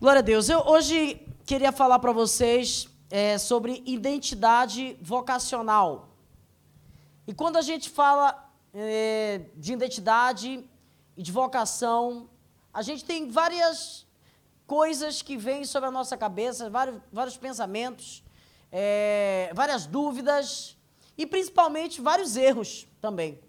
Glória a Deus. Eu hoje queria falar para vocês é, sobre identidade vocacional. E quando a gente fala é, de identidade e de vocação, a gente tem várias coisas que vêm sobre a nossa cabeça, vários, vários pensamentos, é, várias dúvidas e principalmente vários erros também.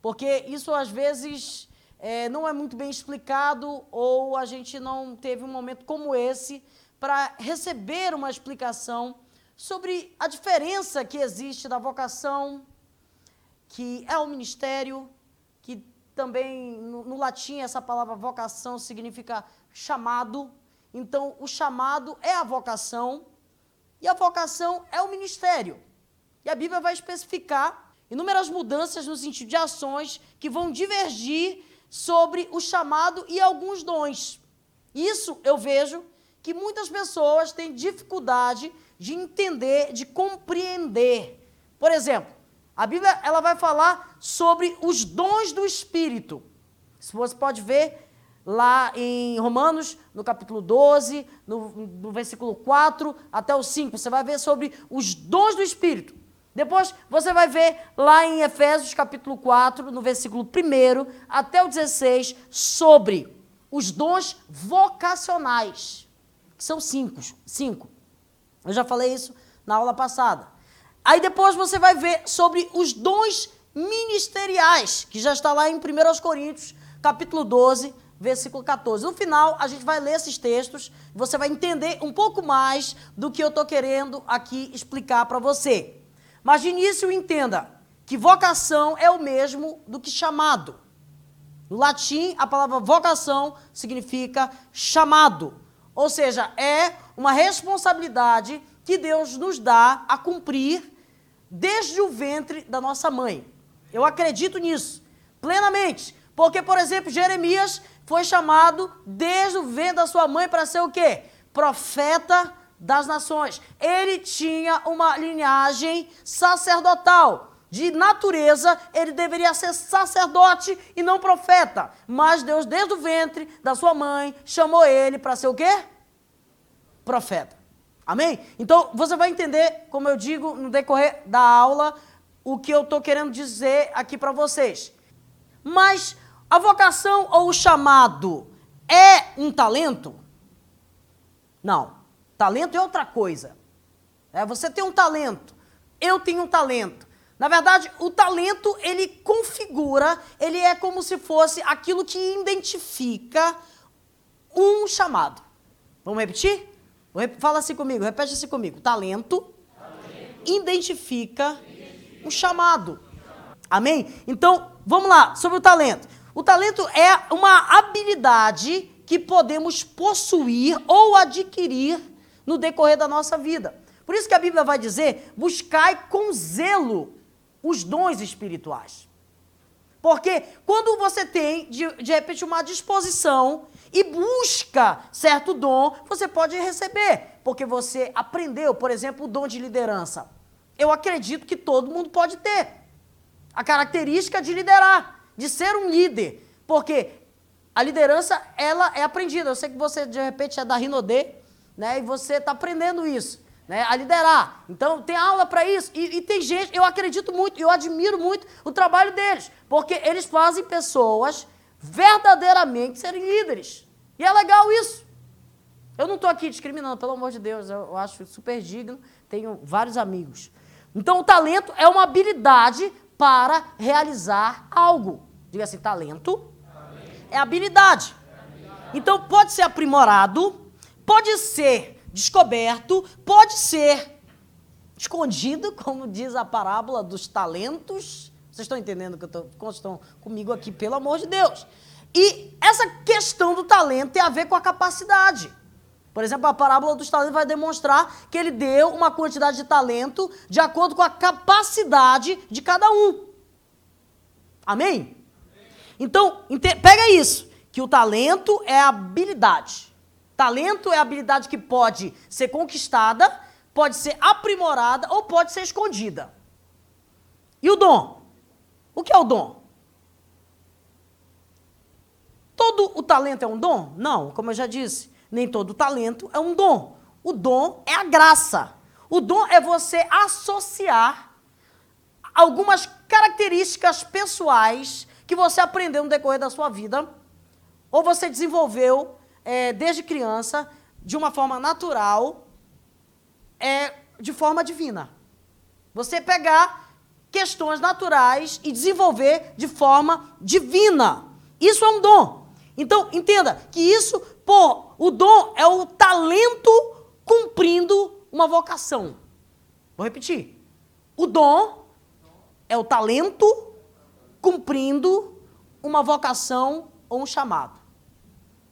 Porque isso às vezes é, não é muito bem explicado ou a gente não teve um momento como esse para receber uma explicação sobre a diferença que existe da vocação, que é o ministério, que também no, no latim essa palavra vocação significa chamado. Então, o chamado é a vocação e a vocação é o ministério. E a Bíblia vai especificar inúmeras mudanças no sentido de ações que vão divergir sobre o chamado e alguns dons. Isso eu vejo que muitas pessoas têm dificuldade de entender, de compreender. Por exemplo, a Bíblia ela vai falar sobre os dons do Espírito. Se você pode ver lá em Romanos, no capítulo 12, no, no versículo 4 até o 5, você vai ver sobre os dons do Espírito. Depois você vai ver lá em Efésios capítulo 4, no versículo 1 até o 16, sobre os dons vocacionais, que são cinco, cinco. Eu já falei isso na aula passada. Aí depois você vai ver sobre os dons ministeriais, que já está lá em 1 Coríntios, capítulo 12, versículo 14. No final, a gente vai ler esses textos, você vai entender um pouco mais do que eu estou querendo aqui explicar para você. Mas de início entenda que vocação é o mesmo do que chamado. No latim, a palavra vocação significa chamado. Ou seja, é uma responsabilidade que Deus nos dá a cumprir desde o ventre da nossa mãe. Eu acredito nisso plenamente. Porque, por exemplo, Jeremias foi chamado desde o ventre da sua mãe para ser o quê? Profeta das nações. Ele tinha uma linhagem sacerdotal. De natureza, ele deveria ser sacerdote e não profeta. Mas Deus, desde o ventre da sua mãe, chamou ele para ser o quê? Profeta. Amém? Então, você vai entender, como eu digo no decorrer da aula, o que eu estou querendo dizer aqui para vocês. Mas a vocação ou o chamado é um talento? Não. Talento é outra coisa. É, você tem um talento, eu tenho um talento. Na verdade, o talento ele configura, ele é como se fosse aquilo que identifica um chamado. Vamos repetir? Fala assim comigo, repete assim comigo. Talento, talento. Identifica, identifica um chamado. Amém? Então, vamos lá, sobre o talento. O talento é uma habilidade que podemos possuir ou adquirir no decorrer da nossa vida. Por isso que a Bíblia vai dizer: buscai com zelo os dons espirituais. Porque quando você tem, de, de repente, uma disposição e busca certo dom, você pode receber. Porque você aprendeu, por exemplo, o dom de liderança. Eu acredito que todo mundo pode ter. A característica de liderar, de ser um líder. Porque a liderança, ela é aprendida. Eu sei que você, de repente, é da Rinodê, né? E você está aprendendo isso, né? A liderar. Então tem aula para isso. E, e, tem gente, eu acredito muito, eu admiro muito o trabalho deles, porque eles fazem pessoas verdadeiramente serem líderes. E é legal isso. Eu não estou aqui discriminando, pelo amor de Deus, eu, eu acho super digno, tenho vários amigos. Então o talento é uma habilidade para realizar algo. Diga assim, talento é habilidade. Então pode ser aprimorado, pode ser descoberto, pode ser escondido, como diz a parábola dos talentos. Vocês estão entendendo que eu tô, estão comigo aqui, pelo amor de Deus. E essa questão do talento tem a ver com a capacidade. Por exemplo, a parábola dos talentos vai demonstrar que ele deu uma quantidade de talento de acordo com a capacidade de cada um. Amém? Então, pega isso, que o talento é a habilidade. Talento é a habilidade que pode ser conquistada, pode ser aprimorada ou pode ser escondida. E o dom? O que é o dom? Todo o talento é um dom? Não, como eu já disse. nem todo talento é um dom. O dom é a graça. O dom é você associar algumas características pessoais que você aprendeu no decorrer da sua vida, ou você desenvolveu é, desde criança, de uma forma natural, é, de forma divina. Você pegar questões naturais e desenvolver de forma divina. Isso é um dom. Então, entenda que isso, pô, o dom é o talento cumprindo uma vocação. Vou repetir. O dom é o talento cumprindo uma vocação ou um chamado.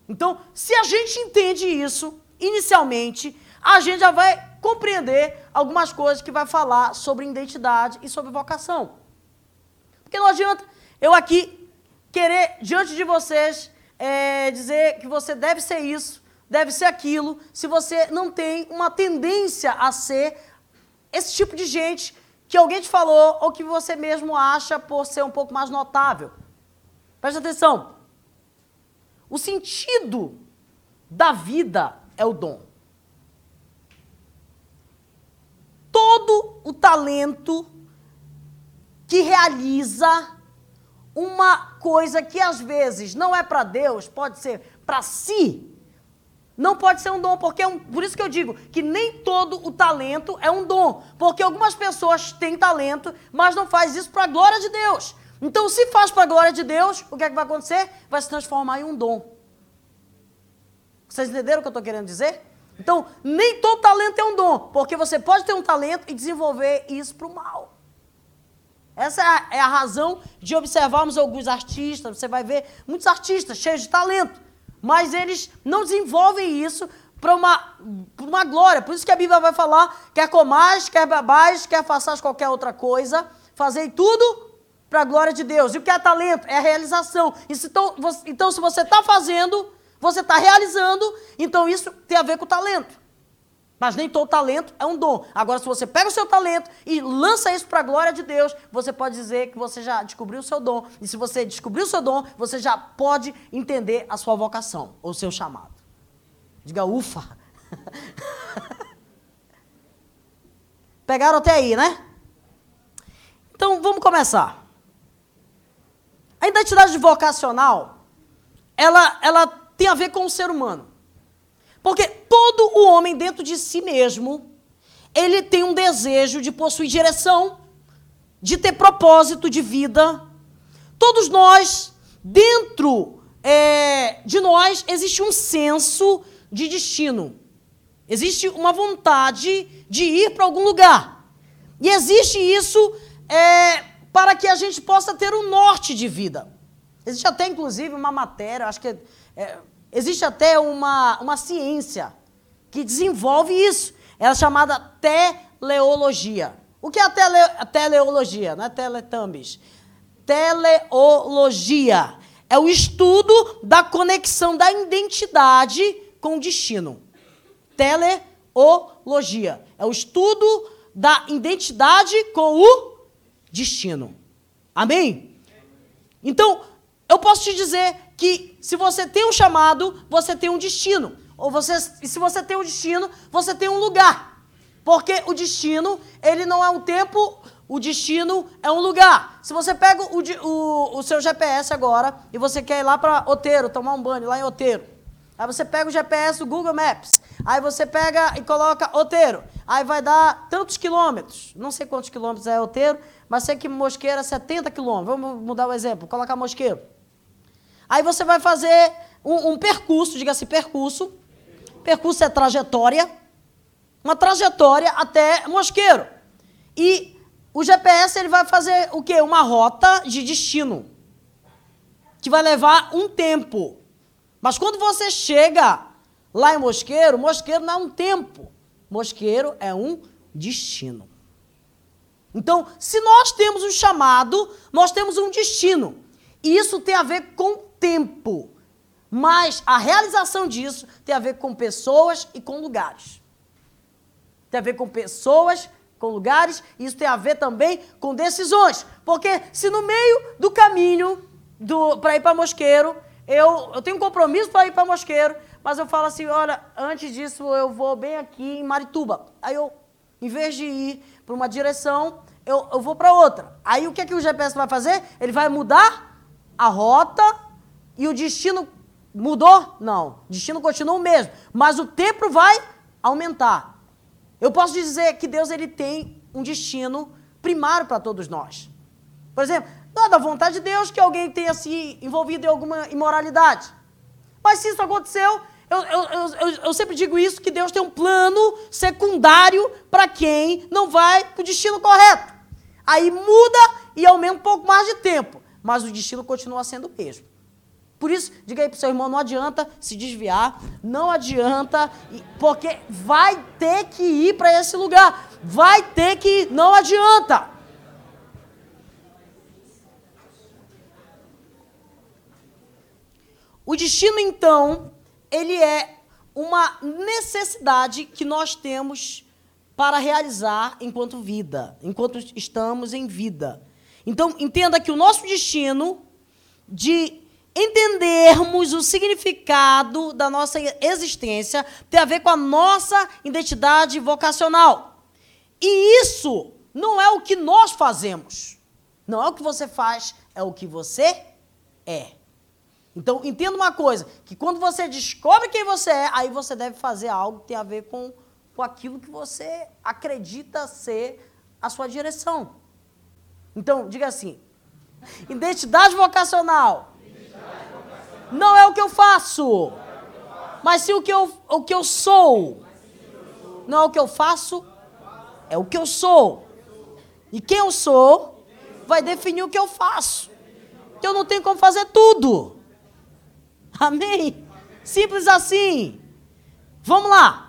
Então, se a gente entende isso, inicialmente, a gente já vai compreender algumas coisas que vai falar sobre identidade e sobre vocação. Porque não adianta eu aqui querer, diante de vocês, é, dizer que você deve ser isso, deve ser aquilo, se você não tem uma tendência a ser esse tipo de gente que alguém te falou ou que você mesmo acha por ser um pouco mais notável. Preste atenção. O sentido da vida é o dom. Todo o talento que realiza uma coisa que às vezes não é para Deus, pode ser para si, não pode ser um dom, porque é um, por isso que eu digo que nem todo o talento é um dom, porque algumas pessoas têm talento, mas não faz isso para a glória de Deus. Então, se faz para a glória de Deus, o que é que vai acontecer? Vai se transformar em um dom. Vocês entenderam o que eu estou querendo dizer? Então, nem todo talento é um dom, porque você pode ter um talento e desenvolver isso para o mal. Essa é a, é a razão de observarmos alguns artistas. Você vai ver muitos artistas cheios de talento mas eles não desenvolvem isso para uma, uma glória. Por isso que a Bíblia vai falar: quer comais, quer babais, quer faças qualquer outra coisa, fazei tudo para a glória de Deus. E o que é talento? É a realização. Então, se você está fazendo, você está realizando, então isso tem a ver com o talento. Mas nem todo talento é um dom. Agora, se você pega o seu talento e lança isso para a glória de Deus, você pode dizer que você já descobriu o seu dom. E se você descobriu o seu dom, você já pode entender a sua vocação ou seu chamado. Diga, ufa! Pegaram até aí, né? Então, vamos começar. A identidade vocacional, ela, ela tem a ver com o ser humano. Porque todo o homem dentro de si mesmo, ele tem um desejo de possuir direção, de ter propósito de vida. Todos nós, dentro é, de nós, existe um senso de destino. Existe uma vontade de ir para algum lugar. E existe isso é, para que a gente possa ter um norte de vida. Existe até, inclusive, uma matéria, acho que é, Existe até uma, uma ciência que desenvolve isso. Ela é chamada teleologia. O que é a, tele, a teleologia? Não é teletubbies. Teleologia é o estudo da conexão da identidade com o destino. Teleologia é o estudo da identidade com o destino. Amém? Então, eu posso te dizer que se você tem um chamado, você tem um destino. Ou você, se você tem um destino, você tem um lugar. Porque o destino, ele não é um tempo, o destino é um lugar. Se você pega o, o, o seu GPS agora e você quer ir lá para Oteiro, tomar um banho lá em Oteiro. Aí você pega o GPS do Google Maps. Aí você pega e coloca Oteiro. Aí vai dar tantos quilômetros. Não sei quantos quilômetros é Oteiro, mas sei que Mosqueiro é 70 quilômetros. Vamos mudar o exemplo. Colocar Mosqueiro. Aí você vai fazer um, um percurso, diga-se percurso. Percurso é trajetória. Uma trajetória até Mosqueiro. E o GPS ele vai fazer o quê? Uma rota de destino. Que vai levar um tempo. Mas quando você chega lá em Mosqueiro, Mosqueiro não é um tempo. Mosqueiro é um destino. Então, se nós temos um chamado, nós temos um destino. E isso tem a ver com tempo. Mas a realização disso tem a ver com pessoas e com lugares. Tem a ver com pessoas, com lugares, e isso tem a ver também com decisões. Porque se no meio do caminho para ir para Mosqueiro, eu, eu tenho um compromisso para ir para Mosqueiro, mas eu falo assim, olha, antes disso eu vou bem aqui em Marituba. Aí eu, em vez de ir para uma direção, eu, eu vou para outra. Aí o que, é que o GPS vai fazer? Ele vai mudar a rota e o destino mudou? Não. O destino continua o mesmo, mas o tempo vai aumentar. Eu posso dizer que Deus ele tem um destino primário para todos nós. Por exemplo, não é da vontade de Deus que alguém tenha se envolvido em alguma imoralidade. Mas se isso aconteceu, eu, eu, eu, eu, sempre digo isso, que Deus tem um plano secundário para quem não vai para o destino correto. Aí muda e aumenta um pouco mais de tempo, mas o destino continua sendo o mesmo. Por isso, diga aí para o seu irmão, não adianta se desviar, não adianta, porque vai ter que ir para esse lugar, vai ter que ir, não adianta. O destino, então, ele é uma necessidade que nós temos para realizar enquanto vida, enquanto estamos em vida. Então, entenda que o nosso destino de entendermos o significado da nossa existência tem a ver com a nossa identidade vocacional. E isso não é o que nós fazemos. Não é o que você faz, é o que você é. Então, entenda uma coisa, que quando você descobre quem você é, aí você deve fazer algo que tem a ver com, com aquilo que você acredita ser a sua direção. Então, diga assim, identidade vocacional não é o que eu faço, mas sim o que eu, o que eu sou. Não é o que eu faço, é o que eu sou. E quem eu sou vai definir o que eu faço. Que eu não tenho como fazer tudo. Amém? Simples assim. Vamos lá.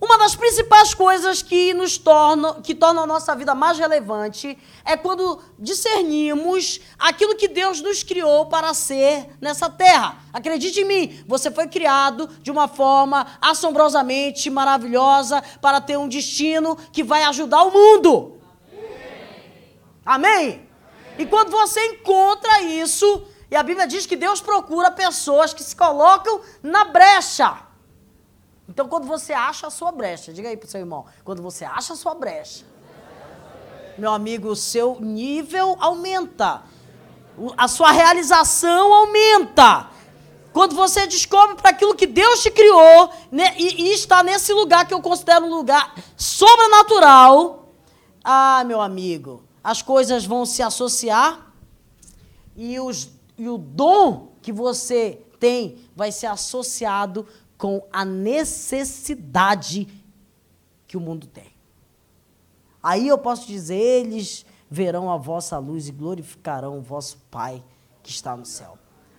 Uma das principais coisas que nos tornam, que tornam a nossa vida mais relevante é quando discernimos aquilo que Deus nos criou para ser nessa terra. Acredite em mim, você foi criado de uma forma assombrosamente maravilhosa para ter um destino que vai ajudar o mundo. Amém? Amém? E quando você encontra isso, e a Bíblia diz que Deus procura pessoas que se colocam na brecha. Então, quando você acha a sua brecha, diga aí para o seu irmão, quando você acha a sua brecha, meu amigo, o seu nível aumenta, a sua realização aumenta. Quando você descobre para aquilo que Deus te criou né, e, e, está nesse lugar que eu considero um lugar sobrenatural, ah, meu amigo, as coisas vão se associar e, os, e o dom que você tem vai ser associado com a necessidade que o mundo tem. Aí eu posso dizer: eles verão a vossa luz e glorificarão o vosso Pai que está no céu.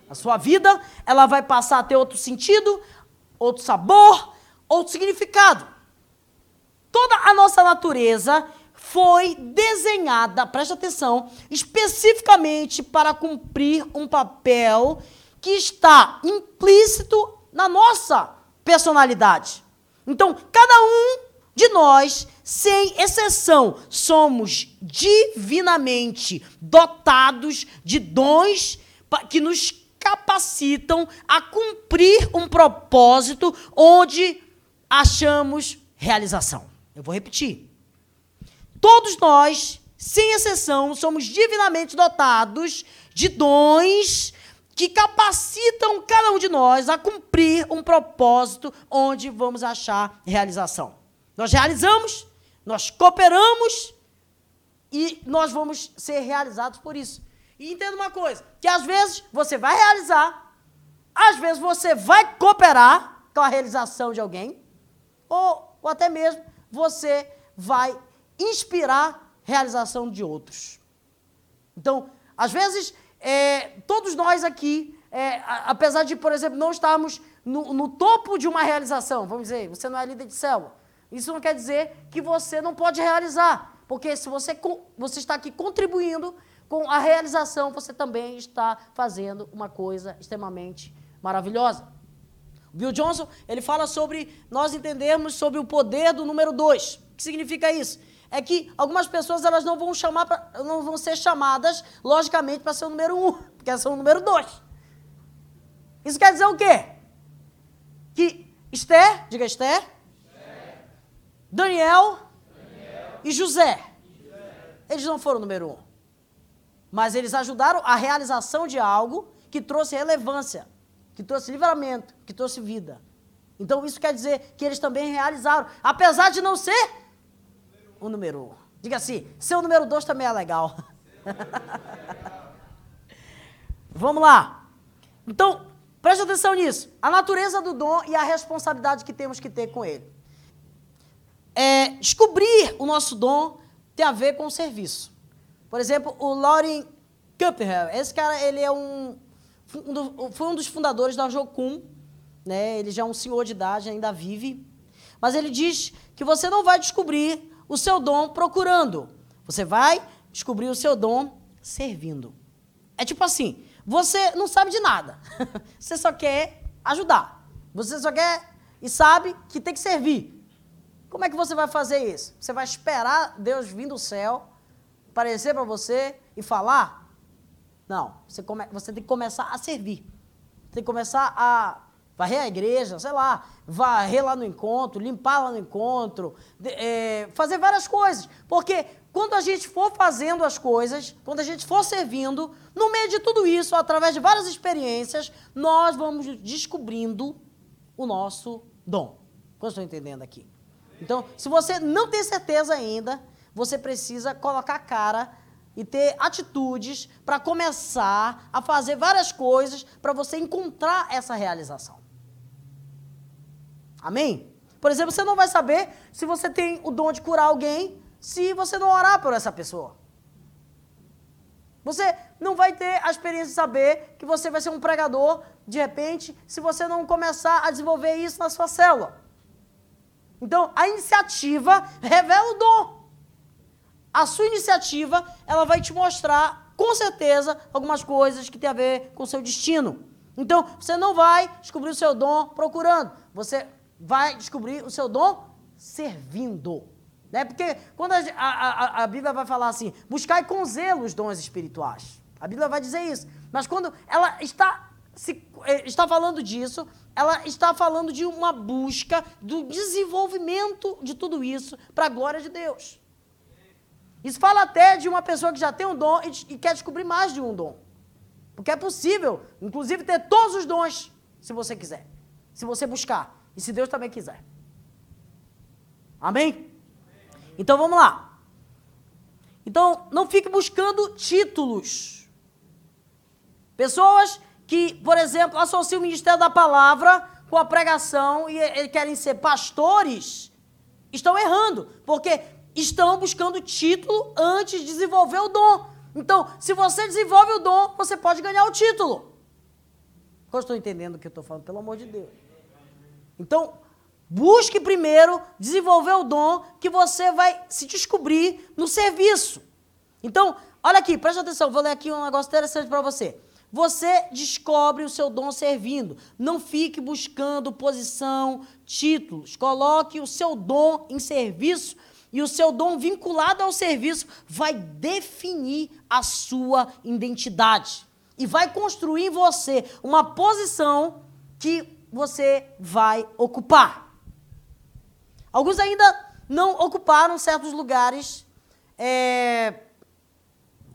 A sua vida, ela vai passar a ter outro sentido, outro sabor, outro significado. Toda a nossa natureza foi desenhada, preste atenção, especificamente para cumprir um papel que está implícito na nossa personalidade. Então, cada um de nós, sem exceção, somos divinamente dotados de dons que nos capacitam a cumprir um propósito onde achamos realização. Eu vou repetir. Todos nós, sem exceção, somos divinamente dotados de dons que capacitam cada um de nós a cumprir um propósito onde vamos achar realização. Nós realizamos, nós cooperamos e nós vamos ser realizados por isso. E entenda uma coisa, que às vezes você vai realizar, às vezes você vai cooperar com a realização de alguém, ou, ou até mesmo você vai inspirar realização de outros. Então, às vezes é, todos nós aqui, é, apesar de, por exemplo, não estarmos no, no, topo de uma realização, vamos dizer, você não é líder de célula, isso não quer dizer que você não pode realizar, porque se você, você está aqui contribuindo com a realização, você também está fazendo uma coisa extremamente maravilhosa. O Bill Johnson, ele fala sobre nós entendermos sobre o poder do número dois. O que significa isso? É que algumas pessoas elas não vão chamar pra, não vão ser chamadas, logicamente, para ser o número um, porque elas são o número dois. Isso quer dizer o quê? que Esther, diga Esther, Esther. Daniel, Daniel, e José. José. Eles não foram número um. Mas eles ajudaram a realização de algo que trouxe relevância, que trouxe livramento, que trouxe vida. Então isso quer dizer que eles também realizaram, apesar de não ser o número um. Diga assim, ser o número dois também é legal. Vamos lá. Então, preste atenção nisso. A natureza do dom e a responsabilidade que temos que ter com ele. É, descobrir o nosso dom tem a ver com o serviço. Por exemplo, o Lauren Kupperhel, esse cara, ele é um, um foi um dos fundadores da Jocum, né? Ele já é um senhor de idade, ainda vive. Mas ele diz que você não vai descobrir o seu dom procurando. Você vai descobrir o seu dom servindo. É tipo assim, você não sabe de nada. você só quer ajudar. Você só quer e sabe que tem que servir. Como é que você vai fazer isso? Você vai esperar Deus vir do céu, aparecer para você e falar? Não, você, come, você tem que começar a servir. Tem que começar a varrer a igreja, sei lá, varrer lá no encontro, limpar lá no encontro, é, fazer várias coisas. Porque quando a gente for fazendo as coisas, quando a gente for servindo, no meio de tudo isso, através de várias experiências, nós vamos descobrindo o nosso dom. Quantos estão entendendo aqui? Então, se você não tem certeza ainda, você precisa colocar a cara e ter atitudes para começar a fazer várias coisas para você encontrar essa realização. Amém? Por exemplo, você não vai saber se você tem o dom de curar alguém se você não orar por essa pessoa. Você não vai ter a experiência de saber que você vai ser um pregador, de repente, se você não começar a desenvolver isso na sua célula. Então, a iniciativa revela o dom. A sua iniciativa, ela vai te mostrar, com certeza, algumas coisas que tem a ver com o seu destino. Então, você não vai descobrir o seu dom procurando. Você vai descobrir o seu dom servindo. Né? Porque quando a, a, a, Bíblia vai falar assim, buscai com zelo os dons espirituais. A Bíblia vai dizer isso. Mas quando ela está, se, eh, está falando disso, ela está falando de uma busca do desenvolvimento de tudo isso para a glória de Deus. Isso fala até de uma pessoa que já tem um dom e, e quer descobrir mais de um dom. Porque é possível, inclusive, ter todos os dons, se você quiser. Se você buscar. E se Deus também quiser. Amém? Então vamos lá. Então, não fique buscando títulos. Pessoas que, por exemplo, associam o ministério da palavra com a pregação e, e querem ser pastores, estão errando, porque estão buscando título antes de desenvolver o dom. Então, se você desenvolve o dom, você pode ganhar o título. Eu estou entendendo o que eu estou falando, pelo amor de Deus. Então, busque primeiro desenvolver o dom que você vai se descobrir no serviço. Então, olha aqui, preste atenção, vou ler aqui um negócio interessante para você. Você descobre o seu dom servindo. Não fique buscando posição, títulos. Coloque o seu dom em serviço e o seu dom vinculado ao serviço vai definir a sua identidade e vai construir em você uma posição que você vai ocupar. Alguns ainda não ocuparam certos lugares é,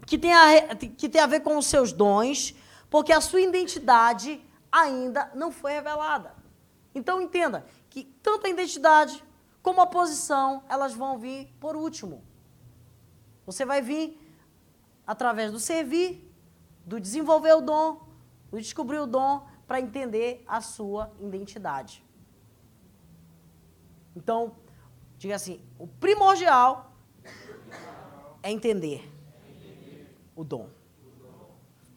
que, tem a, que tem a ver com os seus dons, porque a sua identidade ainda não foi revelada. Então entenda que tanto a identidade como a posição, elas vão vir por último. Você vai vir através do servir, do desenvolver o dom, do descobrir o dom, para entender a sua identidade. Então, diga assim: o primordial é entender o dom.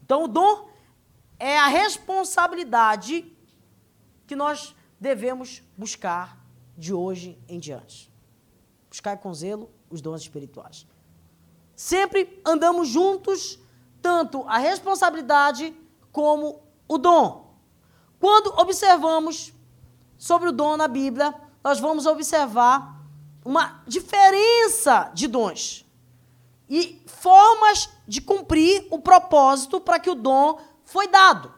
Então, o dom é a responsabilidade que nós devemos buscar de hoje em diante. Buscar com zelo os dons espirituais. Sempre andamos juntos, tanto a responsabilidade como o dom. Quando observamos sobre o dom na Bíblia, nós vamos observar uma diferença de dons e formas de cumprir o propósito para que o dom foi dado.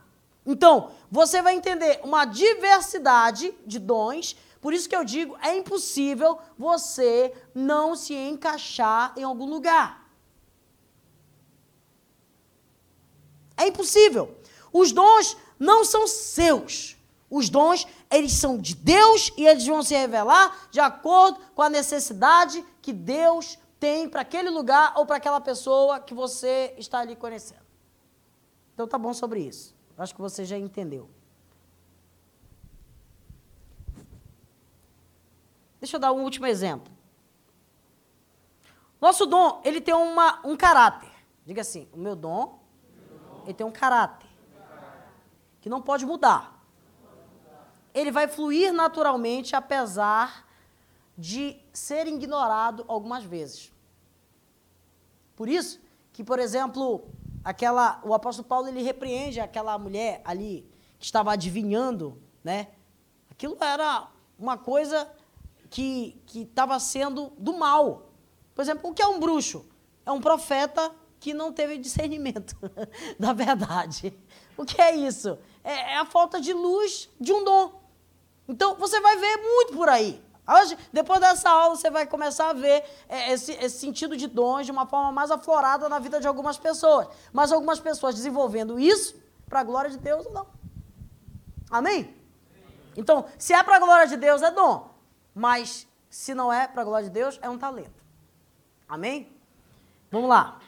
Então, você vai entender uma diversidade de dons, por isso que eu digo, é impossível você não se encaixar em algum lugar. É impossível. Os dons não são seus. Os dons, eles são de Deus e eles vão se revelar de acordo com a necessidade que Deus tem para aquele lugar ou para aquela pessoa que você está ali conhecendo. Então tá bom sobre isso. Acho que você já entendeu. Deixa eu dar um último exemplo. Nosso dom, ele tem uma, um caráter. Diga assim, o meu dom, ele tem um caráter. Que não pode mudar. Ele vai fluir naturalmente, apesar de ser ignorado algumas vezes. Por isso que, por exemplo, aquela, o apóstolo Paulo ele repreende aquela mulher ali que estava adivinhando, né? Aquilo era uma coisa que estava sendo do mal. Por exemplo, o que é um bruxo? É um profeta que não teve discernimento da verdade. O que é isso? É, é a falta de luz de um dom. Então, você vai ver muito por aí. Hoje, depois dessa aula, você vai começar a ver é, esse, esse, sentido de dons de uma forma mais aflorada na vida de algumas pessoas. Mas algumas pessoas desenvolvendo isso para a glória de Deus ou não. Amém? Então, se é para a glória de Deus, é dom. Mas se não é para a glória de Deus, é um talento. Amém? Vamos lá.